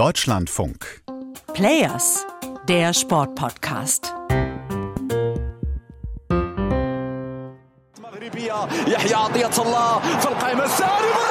Deutschlandfunk. Players, der Sportpodcast. مغربية يحيى عطية الله في القائمة الثاني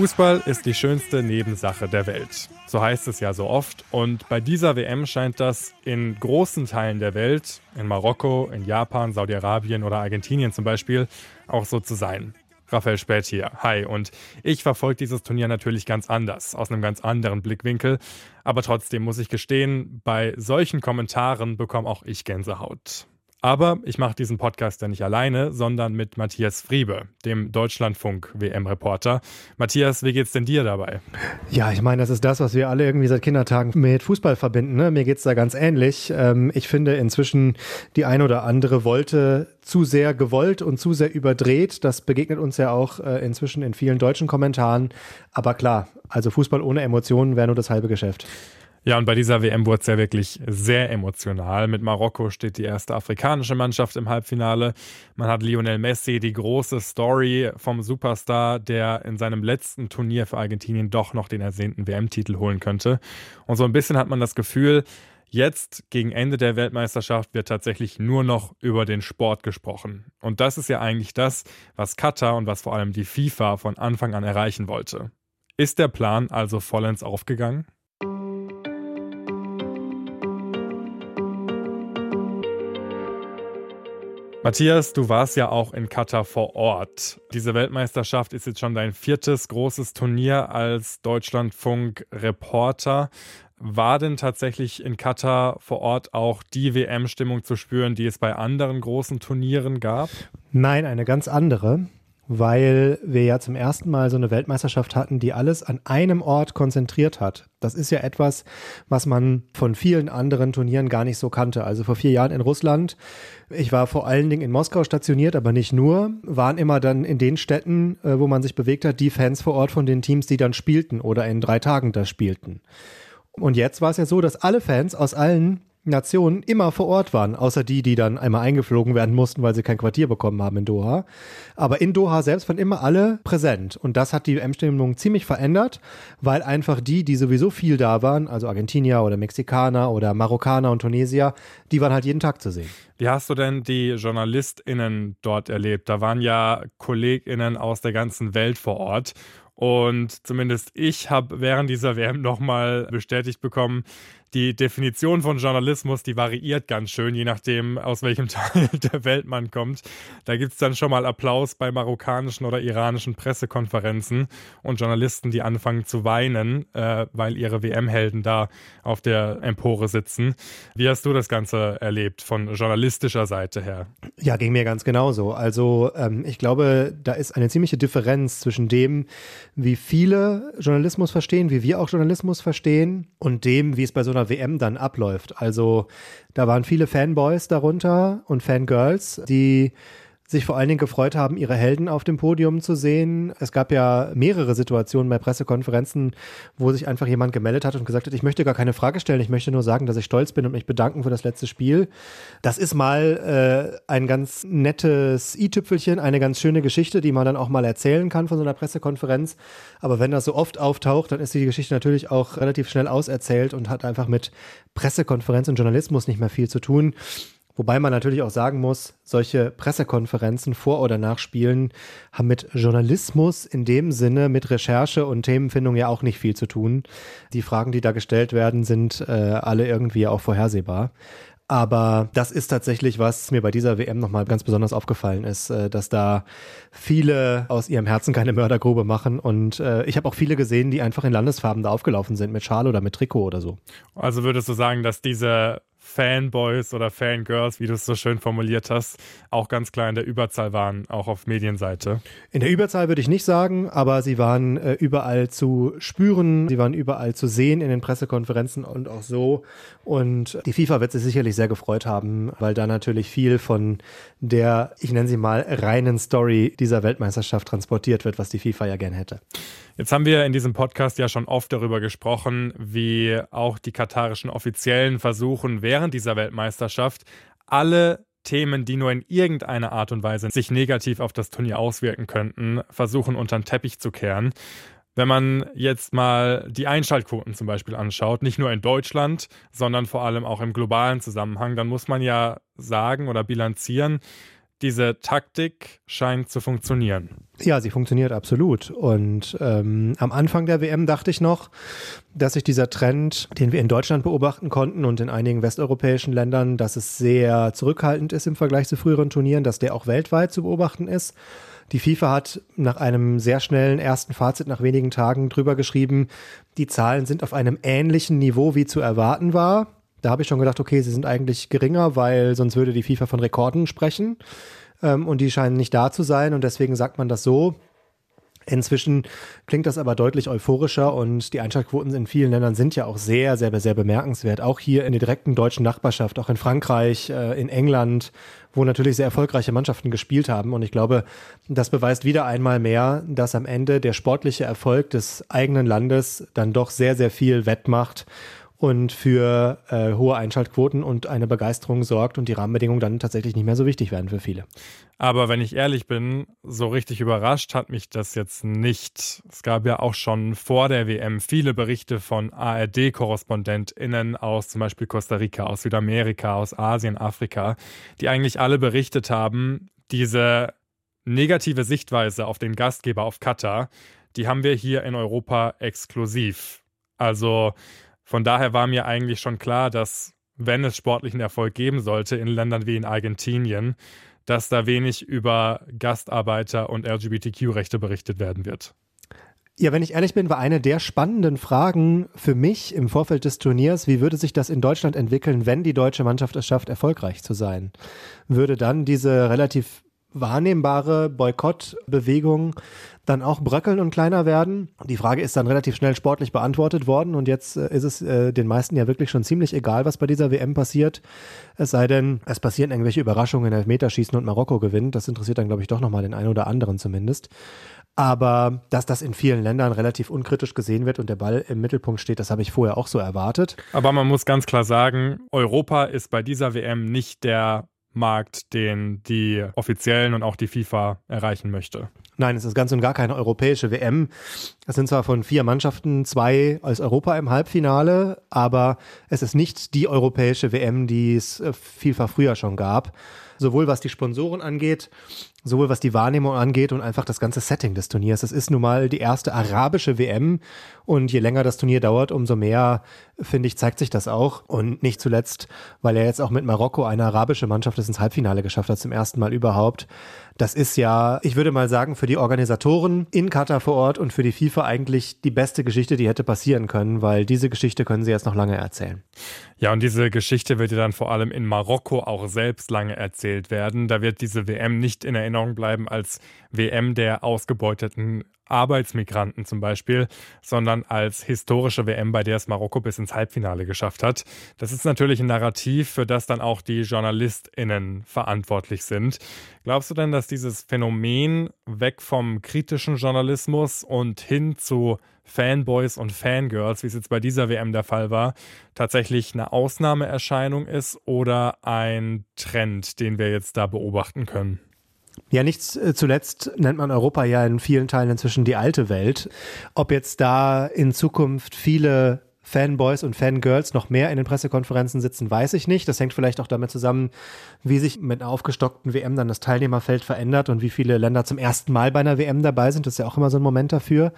Fußball ist die schönste Nebensache der Welt. So heißt es ja so oft. Und bei dieser WM scheint das in großen Teilen der Welt, in Marokko, in Japan, Saudi-Arabien oder Argentinien zum Beispiel, auch so zu sein. Raphael Spät hier. Hi. Und ich verfolge dieses Turnier natürlich ganz anders, aus einem ganz anderen Blickwinkel. Aber trotzdem muss ich gestehen, bei solchen Kommentaren bekomme auch ich Gänsehaut. Aber ich mache diesen Podcast ja nicht alleine, sondern mit Matthias Friebe, dem Deutschlandfunk-WM-Reporter. Matthias, wie geht's denn dir dabei? Ja, ich meine, das ist das, was wir alle irgendwie seit Kindertagen mit Fußball verbinden. Ne? Mir geht's da ganz ähnlich. Ähm, ich finde inzwischen die ein oder andere Wolte zu sehr gewollt und zu sehr überdreht. Das begegnet uns ja auch äh, inzwischen in vielen deutschen Kommentaren. Aber klar, also Fußball ohne Emotionen wäre nur das halbe Geschäft. Ja, und bei dieser WM wurde es ja wirklich sehr emotional. Mit Marokko steht die erste afrikanische Mannschaft im Halbfinale. Man hat Lionel Messi, die große Story vom Superstar, der in seinem letzten Turnier für Argentinien doch noch den ersehnten WM-Titel holen könnte. Und so ein bisschen hat man das Gefühl, Jetzt, gegen Ende der Weltmeisterschaft, wird tatsächlich nur noch über den Sport gesprochen. Und das ist ja eigentlich das, was Katar und was vor allem die FIFA von Anfang an erreichen wollte. Ist der Plan also vollends aufgegangen? Matthias, du warst ja auch in Katar vor Ort. Diese Weltmeisterschaft ist jetzt schon dein viertes großes Turnier als Deutschlandfunk-Reporter. War denn tatsächlich in Katar vor Ort auch die WM-Stimmung zu spüren, die es bei anderen großen Turnieren gab? Nein, eine ganz andere weil wir ja zum ersten Mal so eine Weltmeisterschaft hatten, die alles an einem Ort konzentriert hat. Das ist ja etwas, was man von vielen anderen Turnieren gar nicht so kannte. Also vor vier Jahren in Russland, ich war vor allen Dingen in Moskau stationiert, aber nicht nur, waren immer dann in den Städten, äh, wo man sich bewegt hat, die Fans vor Ort von den Teams, die dann spielten oder in drei Tagen da spielten. Und jetzt war es ja so, dass alle Fans aus allen Nationen immer vor Ort waren, außer die, die dann einmal eingeflogen werden mussten, weil sie kein Quartier bekommen haben in Doha. Aber in Doha selbst waren immer alle präsent. Und das hat die WM-Stimmung ziemlich verändert, weil einfach die, die sowieso viel da waren, also Argentinier oder Mexikaner oder Marokkaner und Tunesier, die waren halt jeden Tag zu sehen. Wie hast du denn die JournalistInnen dort erlebt? Da waren ja KollegInnen aus der ganzen Welt vor Ort. Und zumindest ich habe während dieser WM nochmal bestätigt bekommen, die Definition von Journalismus, die variiert ganz schön, je nachdem, aus welchem Teil der Welt man kommt. Da gibt es dann schon mal Applaus bei marokkanischen oder iranischen Pressekonferenzen und Journalisten, die anfangen zu weinen, äh, weil ihre WM-Helden da auf der Empore sitzen. Wie hast du das Ganze erlebt von journalistischer Seite her? Ja, ging mir ganz genauso. Also ähm, ich glaube, da ist eine ziemliche Differenz zwischen dem, wie viele Journalismus verstehen, wie wir auch Journalismus verstehen und dem, wie es bei so einer WM dann abläuft. Also da waren viele Fanboys darunter und Fangirls, die sich vor allen Dingen gefreut haben, ihre Helden auf dem Podium zu sehen. Es gab ja mehrere Situationen bei Pressekonferenzen, wo sich einfach jemand gemeldet hat und gesagt hat, ich möchte gar keine Frage stellen, ich möchte nur sagen, dass ich stolz bin und mich bedanken für das letzte Spiel. Das ist mal äh, ein ganz nettes i-Tüpfelchen, eine ganz schöne Geschichte, die man dann auch mal erzählen kann von so einer Pressekonferenz. Aber wenn das so oft auftaucht, dann ist die Geschichte natürlich auch relativ schnell auserzählt und hat einfach mit Pressekonferenz und Journalismus nicht mehr viel zu tun. Wobei man natürlich auch sagen muss, solche Pressekonferenzen vor oder nach Spielen haben mit Journalismus in dem Sinne, mit Recherche und Themenfindung ja auch nicht viel zu tun. Die Fragen, die da gestellt werden, sind äh, alle irgendwie auch vorhersehbar. Aber das ist tatsächlich, was mir bei dieser WM nochmal ganz besonders aufgefallen ist, äh, dass da viele aus ihrem Herzen keine Mördergrube machen. Und äh, ich habe auch viele gesehen, die einfach in Landesfarben da aufgelaufen sind, mit Schal oder mit Trikot oder so. Also würdest du sagen, dass diese Fanboys oder Fangirls, wie du es so schön formuliert hast, auch ganz klar in der Überzahl waren, auch auf Medienseite. In der Überzahl würde ich nicht sagen, aber sie waren äh, überall zu spüren, sie waren überall zu sehen in den Pressekonferenzen und auch so. Und die FIFA wird sich sicherlich sehr gefreut haben, weil da natürlich viel von der, ich nenne sie mal, reinen Story dieser Weltmeisterschaft transportiert wird, was die FIFA ja gern hätte. Jetzt haben wir in diesem Podcast ja schon oft darüber gesprochen, wie auch die katarischen Offiziellen versuchen, während dieser Weltmeisterschaft alle Themen, die nur in irgendeiner Art und Weise sich negativ auf das Turnier auswirken könnten, versuchen unter den Teppich zu kehren. Wenn man jetzt mal die Einschaltquoten zum Beispiel anschaut, nicht nur in Deutschland, sondern vor allem auch im globalen Zusammenhang, dann muss man ja sagen oder bilanzieren, diese Taktik scheint zu funktionieren. Ja, sie funktioniert absolut. Und ähm, am Anfang der WM dachte ich noch, dass sich dieser Trend, den wir in Deutschland beobachten konnten und in einigen westeuropäischen Ländern, dass es sehr zurückhaltend ist im Vergleich zu früheren Turnieren, dass der auch weltweit zu beobachten ist. Die FIFA hat nach einem sehr schnellen ersten Fazit nach wenigen Tagen drüber geschrieben, die Zahlen sind auf einem ähnlichen Niveau wie zu erwarten war. Da habe ich schon gedacht, okay, sie sind eigentlich geringer, weil sonst würde die FIFA von Rekorden sprechen. Ähm, und die scheinen nicht da zu sein. Und deswegen sagt man das so. Inzwischen klingt das aber deutlich euphorischer und die Einschaltquoten in vielen Ländern sind ja auch sehr, sehr, sehr bemerkenswert. Auch hier in der direkten deutschen Nachbarschaft, auch in Frankreich, äh, in England, wo natürlich sehr erfolgreiche Mannschaften gespielt haben. Und ich glaube, das beweist wieder einmal mehr, dass am Ende der sportliche Erfolg des eigenen Landes dann doch sehr, sehr viel wettmacht und für äh, hohe Einschaltquoten und eine Begeisterung sorgt und die Rahmenbedingungen dann tatsächlich nicht mehr so wichtig werden für viele. Aber wenn ich ehrlich bin, so richtig überrascht hat mich das jetzt nicht. Es gab ja auch schon vor der WM viele Berichte von ARD-KorrespondentInnen aus zum Beispiel Costa Rica, aus Südamerika, aus Asien, Afrika, die eigentlich alle berichtet haben, diese negative Sichtweise auf den Gastgeber, auf Katar, die haben wir hier in Europa exklusiv. Also von daher war mir eigentlich schon klar, dass wenn es sportlichen Erfolg geben sollte in Ländern wie in Argentinien, dass da wenig über Gastarbeiter und LGBTQ-Rechte berichtet werden wird. Ja, wenn ich ehrlich bin, war eine der spannenden Fragen für mich im Vorfeld des Turniers, wie würde sich das in Deutschland entwickeln, wenn die deutsche Mannschaft es schafft, erfolgreich zu sein? Würde dann diese relativ wahrnehmbare Boykottbewegung dann auch bröckeln und kleiner werden. Die Frage ist dann relativ schnell sportlich beantwortet worden und jetzt äh, ist es äh, den meisten ja wirklich schon ziemlich egal, was bei dieser WM passiert. Es sei denn, es passieren irgendwelche Überraschungen, Elfmeterschießen und Marokko gewinnt. Das interessiert dann, glaube ich, doch nochmal den einen oder anderen zumindest. Aber dass das in vielen Ländern relativ unkritisch gesehen wird und der Ball im Mittelpunkt steht, das habe ich vorher auch so erwartet. Aber man muss ganz klar sagen, Europa ist bei dieser WM nicht der Markt, den die Offiziellen und auch die FIFA erreichen möchte. Nein, es ist ganz und gar keine europäische WM. Es sind zwar von vier Mannschaften zwei als Europa im Halbfinale, aber es ist nicht die europäische WM, die es äh, FIFA früher schon gab. Sowohl was die Sponsoren angeht, sowohl was die Wahrnehmung angeht und einfach das ganze Setting des Turniers. Es ist nun mal die erste arabische WM und je länger das Turnier dauert, umso mehr, finde ich, zeigt sich das auch. Und nicht zuletzt, weil er jetzt auch mit Marokko eine arabische Mannschaft es ins Halbfinale geschafft hat, zum ersten Mal überhaupt. Das ist ja, ich würde mal sagen, für die Organisatoren in Katar vor Ort und für die FIFA eigentlich die beste Geschichte, die hätte passieren können, weil diese Geschichte können sie jetzt noch lange erzählen. Ja, und diese Geschichte wird ja dann vor allem in Marokko auch selbst lange erzählt werden. Da wird diese WM nicht in Erinnerung bleiben als WM der ausgebeuteten Arbeitsmigranten zum Beispiel, sondern als historische WM, bei der es Marokko bis ins Halbfinale geschafft hat. Das ist natürlich ein Narrativ, für das dann auch die JournalistInnen verantwortlich sind. Glaubst du denn, dass dieses Phänomen weg vom kritischen Journalismus und hin zu Fanboys und Fangirls, wie es jetzt bei dieser WM der Fall war, tatsächlich eine Ausnahmeerscheinung ist oder ein Trend, den wir jetzt da beobachten können? Ja, nicht zuletzt nennt man Europa ja in vielen Teilen inzwischen die alte Welt. Ob jetzt da in Zukunft viele Fanboys und Fangirls noch mehr in den Pressekonferenzen sitzen, weiß ich nicht. Das hängt vielleicht auch damit zusammen, wie sich mit einer aufgestockten WM dann das Teilnehmerfeld verändert und wie viele Länder zum ersten Mal bei einer WM dabei sind. Das ist ja auch immer so ein Moment dafür.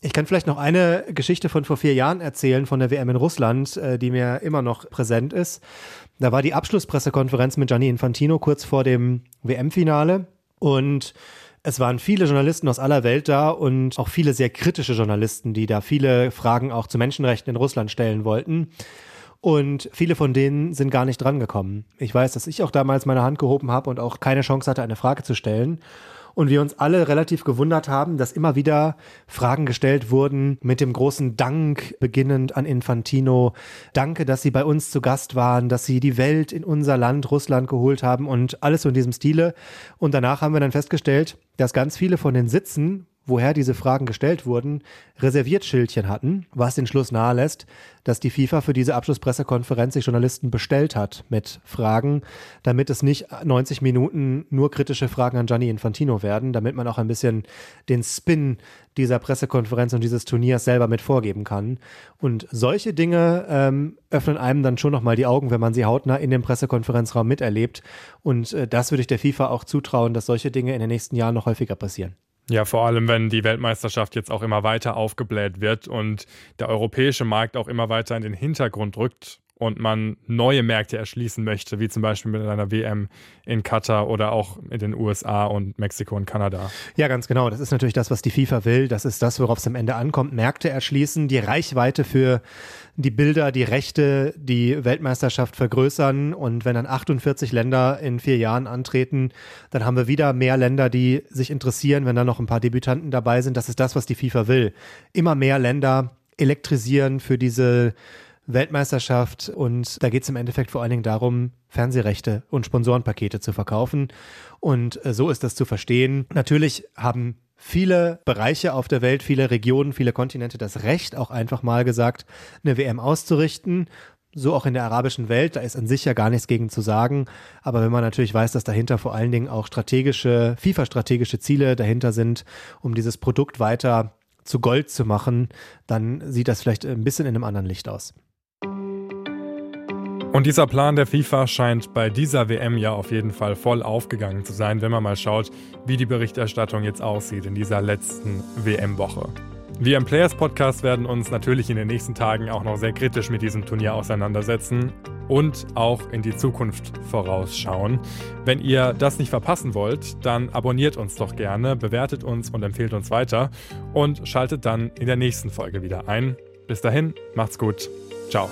Ich kann vielleicht noch eine Geschichte von vor vier Jahren erzählen von der WM in Russland, äh, die mir immer noch präsent ist. Da war die Abschlusspressekonferenz mit Gianni Infantino kurz vor dem WM-Finale und es waren viele Journalisten aus aller Welt da und auch viele sehr kritische Journalisten, die da viele Fragen auch zu Menschenrechten in Russland stellen wollten. Und viele von denen sind gar nicht drangekommen. Ich weiß, dass ich auch damals meine Hand gehoben habe und auch keine Chance hatte, eine Frage zu stellen und wir uns alle relativ gewundert haben, dass immer wieder Fragen gestellt wurden mit dem großen Dank beginnend an Infantino. Danke, dass Sie bei uns zu Gast waren, dass Sie die Welt in unser Land Russland geholt haben und alles so in diesem Stile. Und danach haben wir dann festgestellt, dass ganz viele von den Sitzen, woher diese Fragen gestellt wurden, reserviert Schildchen hatten, was den Schluss nahelässt, dass die FIFA für diese Abschlusspressekonferenz sich Journalisten bestellt hat mit Fragen, damit es nicht 90 Minuten nur kritische Fragen an Gianni Infantino werden, damit man auch ein bisschen den Spin dieser Pressekonferenz und dieses Turniers selber mit vorgeben kann. Und solche Dinge ähm, öffnen einem dann schon nochmal die Augen, wenn man sie hautnah in dem Pressekonferenzraum miterlebt. Und äh, das würde ich der FIFA auch zutrauen, dass solche Dinge in den nächsten Jahren noch häufiger passieren. Ja, vor allem, wenn die Weltmeisterschaft jetzt auch immer weiter aufgebläht wird und der europäische Markt auch immer weiter in den Hintergrund rückt und man neue Märkte erschließen möchte, wie zum Beispiel mit einer WM in Katar oder auch in den USA und Mexiko und Kanada. Ja, ganz genau. Das ist natürlich das, was die FIFA will. Das ist das, worauf es am Ende ankommt. Märkte erschließen, die Reichweite für die Bilder, die Rechte, die Weltmeisterschaft vergrößern. Und wenn dann 48 Länder in vier Jahren antreten, dann haben wir wieder mehr Länder, die sich interessieren, wenn da noch ein paar Debütanten dabei sind. Das ist das, was die FIFA will. Immer mehr Länder elektrisieren für diese Weltmeisterschaft und da geht es im Endeffekt vor allen Dingen darum, Fernsehrechte und Sponsorenpakete zu verkaufen. Und äh, so ist das zu verstehen. Natürlich haben viele Bereiche auf der Welt, viele Regionen, viele Kontinente das Recht, auch einfach mal gesagt, eine WM auszurichten. So auch in der arabischen Welt, da ist an sich ja gar nichts gegen zu sagen. Aber wenn man natürlich weiß, dass dahinter vor allen Dingen auch strategische, FIFA-strategische Ziele dahinter sind, um dieses Produkt weiter zu Gold zu machen, dann sieht das vielleicht ein bisschen in einem anderen Licht aus. Und dieser Plan der FIFA scheint bei dieser WM ja auf jeden Fall voll aufgegangen zu sein, wenn man mal schaut, wie die Berichterstattung jetzt aussieht in dieser letzten WM-Woche. Wir im Players Podcast werden uns natürlich in den nächsten Tagen auch noch sehr kritisch mit diesem Turnier auseinandersetzen und auch in die Zukunft vorausschauen. Wenn ihr das nicht verpassen wollt, dann abonniert uns doch gerne, bewertet uns und empfehlt uns weiter und schaltet dann in der nächsten Folge wieder ein. Bis dahin, macht's gut. Ciao.